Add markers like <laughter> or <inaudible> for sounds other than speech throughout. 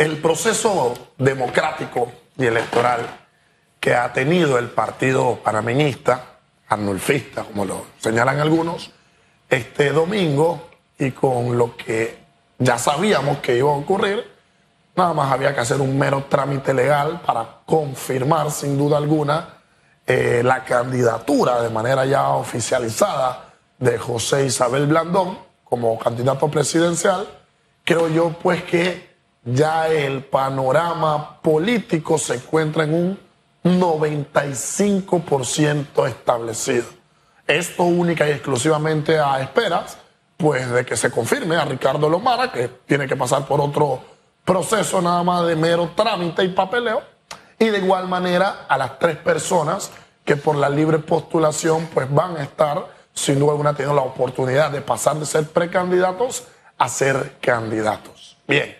el proceso democrático y electoral que ha tenido el partido panameñista, arnulfista, como lo señalan algunos, este domingo y con lo que ya sabíamos que iba a ocurrir, nada más había que hacer un mero trámite legal para confirmar sin duda alguna eh, la candidatura de manera ya oficializada de José Isabel Blandón como candidato presidencial. Creo yo pues que ya el panorama político se encuentra en un 95% establecido. Esto única y exclusivamente a esperas, pues de que se confirme a Ricardo Lomara, que tiene que pasar por otro proceso nada más de mero trámite y papeleo, y de igual manera a las tres personas que por la libre postulación pues van a estar, sin duda alguna, teniendo la oportunidad de pasar de ser precandidatos a ser candidatos. Bien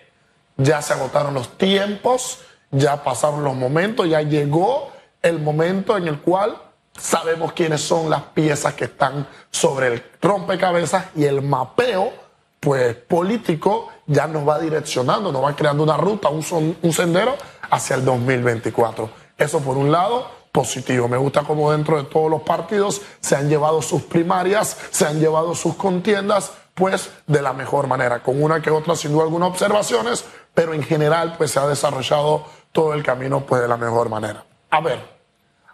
ya se agotaron los tiempos, ya pasaron los momentos, ya llegó el momento en el cual sabemos quiénes son las piezas que están sobre el rompecabezas y el mapeo pues político ya nos va direccionando, nos va creando una ruta, un, un sendero hacia el 2024. Eso por un lado, positivo. Me gusta cómo dentro de todos los partidos se han llevado sus primarias, se han llevado sus contiendas, pues de la mejor manera, con una que otra sin duda algunas observaciones, pero en general pues se ha desarrollado todo el camino pues de la mejor manera. A ver,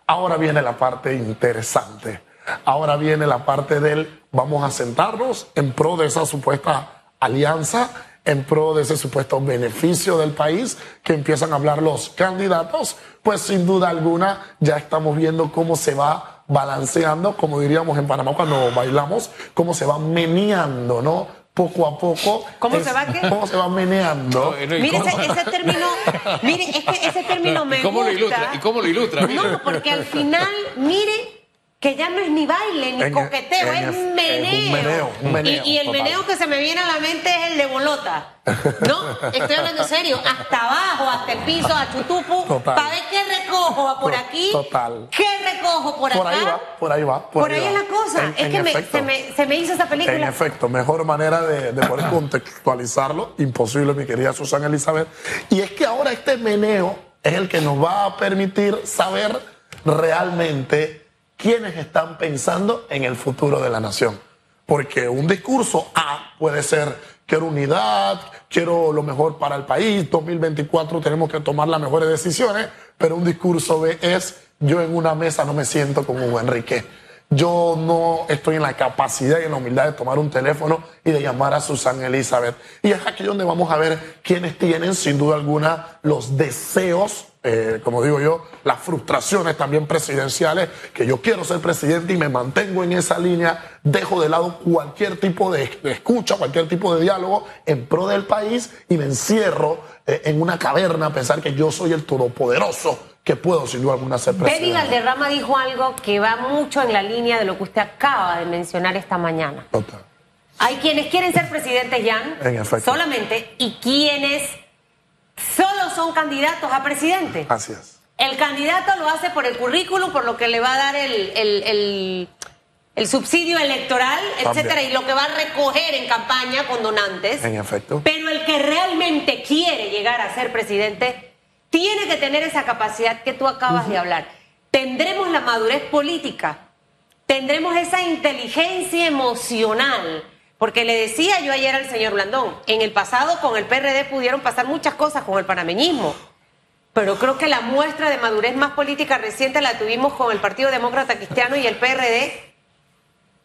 ahora viene la parte interesante. Ahora viene la parte del vamos a sentarnos en pro de esa supuesta alianza, en pro de ese supuesto beneficio del país que empiezan a hablar los candidatos, pues sin duda alguna ya estamos viendo cómo se va balanceando, como diríamos en Panamá cuando bailamos, cómo se va meneando, ¿no? poco a poco. ¿Cómo se va qué? ¿Cómo se va meneando? mire, ese, término, mire, es que ese término <laughs> me ¿Cómo gusta. Lo ilustra? ¿Y cómo lo ilustra? No, porque al final, mire que ya no es ni baile ni coqueteo, es, meneo. un meneo, y, el meneo que se me viene a la mente es el de bolota. No, estoy hablando en serio, hasta abajo, hasta el piso, a chutupu, para ver qué recojo por aquí, Total. qué recojo por, por acá. Ahí va, por ahí va, por, ahí, es la cosa. es que me, se, me, se, me, hizo esa película. En efecto, mejor manera de, de poder <clears throat> contextualizarlo, imposible, mi querida Susana Elizabeth. Y es que ahora este meneo es el que nos va a permitir saber realmente quiénes están pensando en el futuro de la nación. Porque un discurso A puede ser, quiero unidad, quiero lo mejor para el país, 2024 tenemos que tomar las mejores decisiones, pero un discurso B es, yo en una mesa no me siento como un Enrique. Yo no estoy en la capacidad y en la humildad de tomar un teléfono y de llamar a Susana Elizabeth. Y es aquí donde vamos a ver quiénes tienen, sin duda alguna, los deseos eh, como digo yo, las frustraciones también presidenciales, que yo quiero ser presidente y me mantengo en esa línea, dejo de lado cualquier tipo de, escucha, cualquier tipo de diálogo en pro del país y me encierro eh, en una caverna a pensar que yo soy el todopoderoso que puedo sin duda alguna ser presidente. Betty Valderrama dijo algo que va mucho en la línea de lo que usted acaba de mencionar esta mañana. Total. Hay quienes quieren ser presidentes, Jan, En efecto. solamente, y quienes solo son candidatos a presidente. Así es. El candidato lo hace por el currículum, por lo que le va a dar el, el, el, el subsidio electoral, etcétera, y lo que va a recoger en campaña con donantes. En efecto. Pero el que realmente quiere llegar a ser presidente tiene que tener esa capacidad que tú acabas de hablar. Tendremos la madurez política, tendremos esa inteligencia emocional. Porque le decía yo ayer al señor Blandón, en el pasado con el PRD pudieron pasar muchas cosas con el panameñismo, pero creo que la muestra de madurez más política reciente la tuvimos con el Partido Demócrata Cristiano y el PRD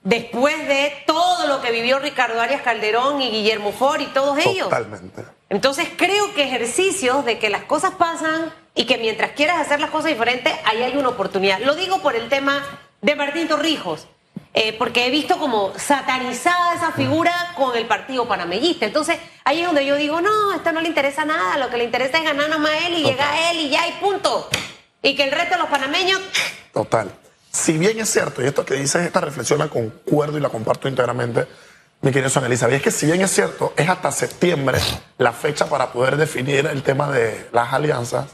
después de todo lo que vivió Ricardo Arias Calderón y Guillermo Ford y todos ellos. Totalmente. Entonces creo que ejercicios de que las cosas pasan y que mientras quieras hacer las cosas diferentes, ahí hay una oportunidad. Lo digo por el tema de Martín Torrijos, eh, porque he visto como satanizada esa figura con el partido panameñista. Entonces ahí es donde yo digo, no, esto no le interesa nada, lo que le interesa es ganar nomás a él y Total. llega a él y ya y punto. Y que el resto de los panameños... Total. Si bien es cierto, y esto que dices, esta reflexión la concuerdo y la comparto íntegramente, mi querido Son Elizabeth, es que si bien es cierto, es hasta septiembre la fecha para poder definir el tema de las alianzas,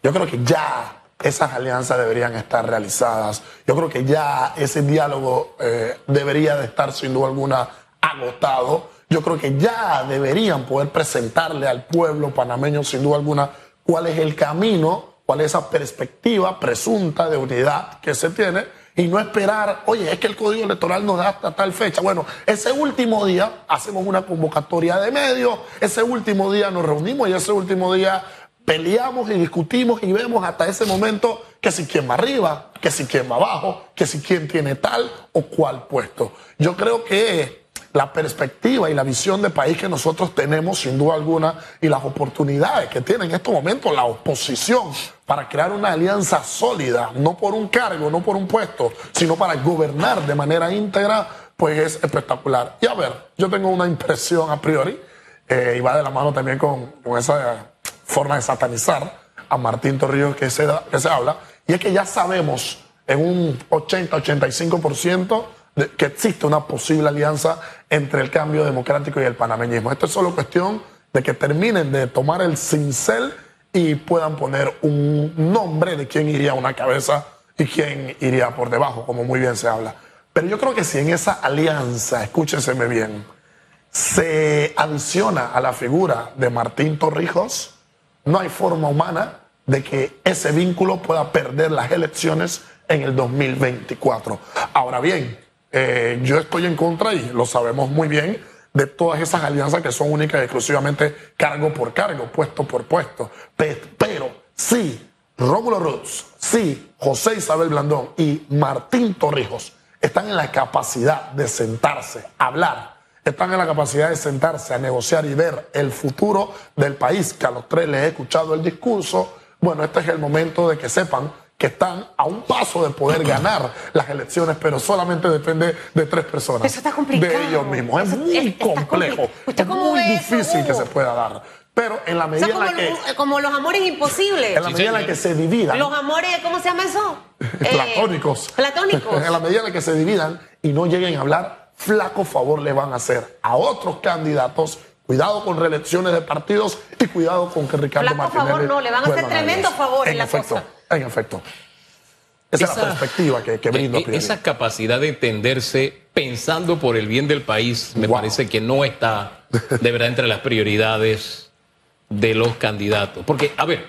yo creo que ya esas alianzas deberían estar realizadas. Yo creo que ya ese diálogo eh, debería de estar sin duda alguna agotado. yo creo que ya deberían poder presentarle al pueblo panameño, sin duda alguna, cuál es el camino, cuál es esa perspectiva presunta de unidad que se tiene y no esperar, oye, es que el código electoral nos da hasta tal fecha. Bueno, ese último día hacemos una convocatoria de medios, ese último día nos reunimos y ese último día peleamos y discutimos y vemos hasta ese momento que si quién va arriba, que si quién va abajo, que si quién tiene tal o cual puesto. Yo creo que la perspectiva y la visión de país que nosotros tenemos, sin duda alguna, y las oportunidades que tiene en estos momentos la oposición para crear una alianza sólida, no por un cargo, no por un puesto, sino para gobernar de manera íntegra, pues es espectacular. Y a ver, yo tengo una impresión a priori, eh, y va de la mano también con, esa forma de satanizar a Martín Torrijos que se, que se habla, y es que ya sabemos en un 80-85% que existe una posible alianza entre el cambio democrático y el panameñismo. Esto es solo cuestión de que terminen de tomar el cincel y puedan poner un nombre de quién iría a una cabeza y quién iría por debajo, como muy bien se habla. Pero yo creo que si en esa alianza, escúchenseme bien, se adiciona a la figura de Martín Torrijos, no hay forma humana de que ese vínculo pueda perder las elecciones en el 2024. Ahora bien, eh, yo estoy en contra, y lo sabemos muy bien, de todas esas alianzas que son únicas y exclusivamente cargo por cargo, puesto por puesto. Pero sí, Rómulo Roots, sí, José Isabel Blandón y Martín Torrijos están en la capacidad de sentarse, hablar, están en la capacidad de sentarse a negociar y ver el futuro del país, que a los tres les he escuchado el discurso. Bueno, este es el momento de que sepan que están a un paso de poder <clears throat> ganar las elecciones, pero solamente depende de tres personas. Eso está complicado. De ellos mismos. Es muy complejo. es muy difícil que se pueda dar. Pero en la medida en la que. Como los amores imposibles. En la medida en la que se dividan. Los amores, ¿cómo se llama eso? <laughs> platónicos. Eh, platónicos. <laughs> en la medida en la que se dividan y no lleguen a hablar, flaco favor le van a hacer a otros candidatos Cuidado con reelecciones de partidos y cuidado con que Ricardo Flaco favor no, le van a hacer tremendo favor en, la efecto, En efecto. Esa, es la perspectiva que, que. E, esa capacidad de entenderse pensando por el bien del país me parece que no está de verdad entre las prioridades de los candidatos. Porque, a ver,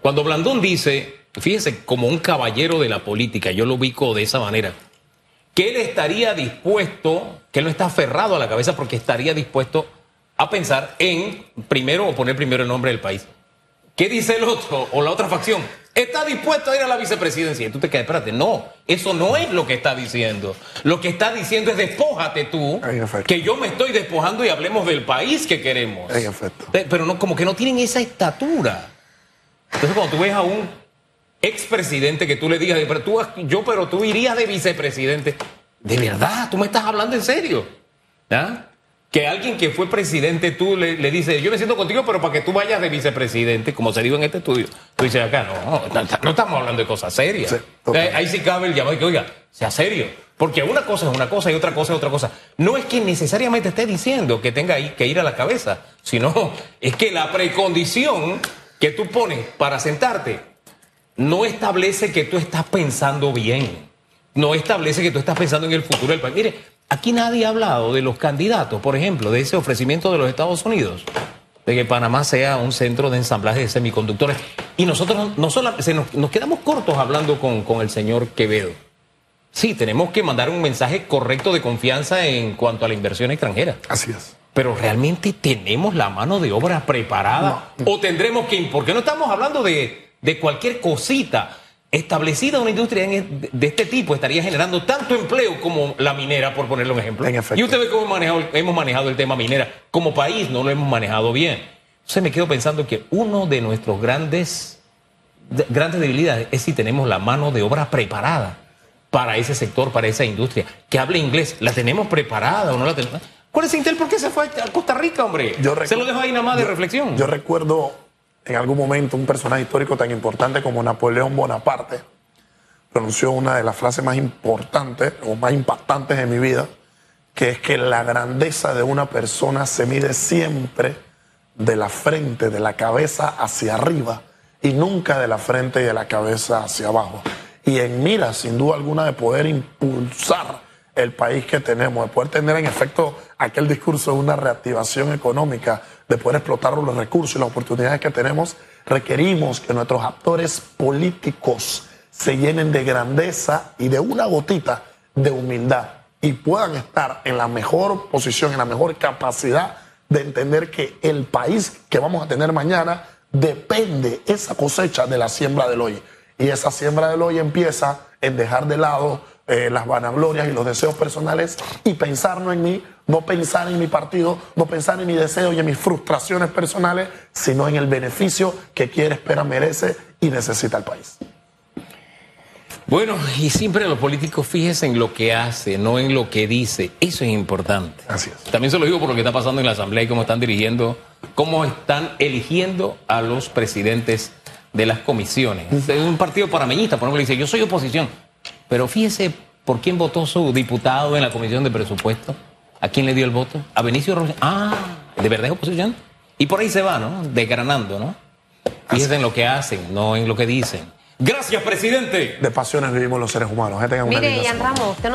cuando Blandón dice, fíjese, como un caballero de la política, yo lo ubico de esa manera, que él estaría dispuesto, que él no está aferrado a la cabeza porque estaría dispuesto a pensar en primero o poner primero el nombre del país. ¿Qué dice el otro o la otra facción? Está dispuesto a ir a la vicepresidencia. Y tú te quedas, espérate, no, eso no es lo que está diciendo. Lo que está diciendo es despójate tú, que yo me estoy despojando y hablemos del país que queremos. Efecto. Pero no, como que no tienen esa estatura. Entonces cuando tú ves a un expresidente que tú le digas, pero tú, yo, pero tú irías de vicepresidente. De verdad, tú me estás hablando en serio. ¿Ah? Que alguien que fue presidente, tú le, le dices, yo me siento contigo, pero para que tú vayas de vicepresidente, como se dijo en este estudio. Tú dices acá, no, no, estamos hablando de cosas serias. ahí sí cabe el llamado que, oiga, sea serio. Porque una cosa es una cosa y otra cosa es otra cosa. No es que necesariamente esté diciendo que tenga que ir a la cabeza, sino es que la precondición que tú pones para sentarte no establece que tú estás pensando bien. No establece que tú estás pensando en el futuro del país. Mire, aquí nadie ha hablado de los candidatos, por ejemplo, de ese ofrecimiento de los Estados Unidos, de que Panamá sea un centro de ensamblaje de semiconductores. Y nosotros no solo, nos, quedamos cortos hablando con, con el señor Quevedo. Sí, tenemos que mandar un mensaje correcto de confianza en cuanto a la inversión extranjera. Así es. Pero realmente tenemos la mano de obra preparada. O tendremos que. Porque no estamos hablando de de cualquier cosita establecida una industria de este tipo estaría generando tanto empleo como la minera, por ponerle un ejemplo. y usted ve cómo hemos manejado, hemos manejado el tema minera. Como país no lo hemos manejado bien. Entonces me quedo pensando que uno de nuestros grandes, grandes debilidades es si tenemos la mano de obra preparada para ese sector, para esa industria. Que hable inglés, ¿la tenemos preparada o no la tenemos? ¿Cuál es Intel? ¿Por qué se fue a Costa Rica, hombre? se lo dejo ahí nada más de reflexión. Yo recuerdo en algún momento un personaje histórico tan importante como Napoleón Bonaparte pronunció una de las frases más importantes o más impactantes de mi vida, que es que la grandeza de una persona se mide siempre de la frente, de la cabeza hacia arriba y nunca de la frente y de la cabeza hacia abajo. Y en mira, sin duda alguna, de poder impulsar el país que tenemos, de poder tener en efecto aquel discurso de una reactivación económica, de poder explotar los recursos y las oportunidades que tenemos, requerimos que nuestros actores políticos se llenen de grandeza y de una gotita de humildad y puedan estar en la mejor posición, en la mejor capacidad de entender que el país que vamos a tener mañana depende esa cosecha de la siembra del hoy. Y esa siembra del hoy empieza en dejar de lado eh, las vanaglorias y los deseos personales y pensar no en mí, no pensar en mi partido, no pensar en mi deseo y en mis frustraciones personales, sino en el beneficio que quiere, espera, merece y necesita el país. Bueno, y siempre los políticos fíjense en lo que hace, no en lo que dice. Eso es importante. Así es. También se lo digo por lo que está pasando en la Asamblea y cómo están dirigiendo, cómo están eligiendo a los presidentes de las comisiones. Es un partido parameñista, por ejemplo, dice, yo soy oposición. Pero fíjese por quién votó su diputado en la comisión de presupuesto. ¿A quién le dio el voto? A Benicio Rosales. Ah, ¿de verdad es oposición? Y por ahí se va, ¿no? Desgranando, ¿no? Fíjense en lo que hacen, no en lo que dicen. Gracias, presidente. De pasiones vivimos los seres humanos. Una Mire, Ian. Ramos, usted no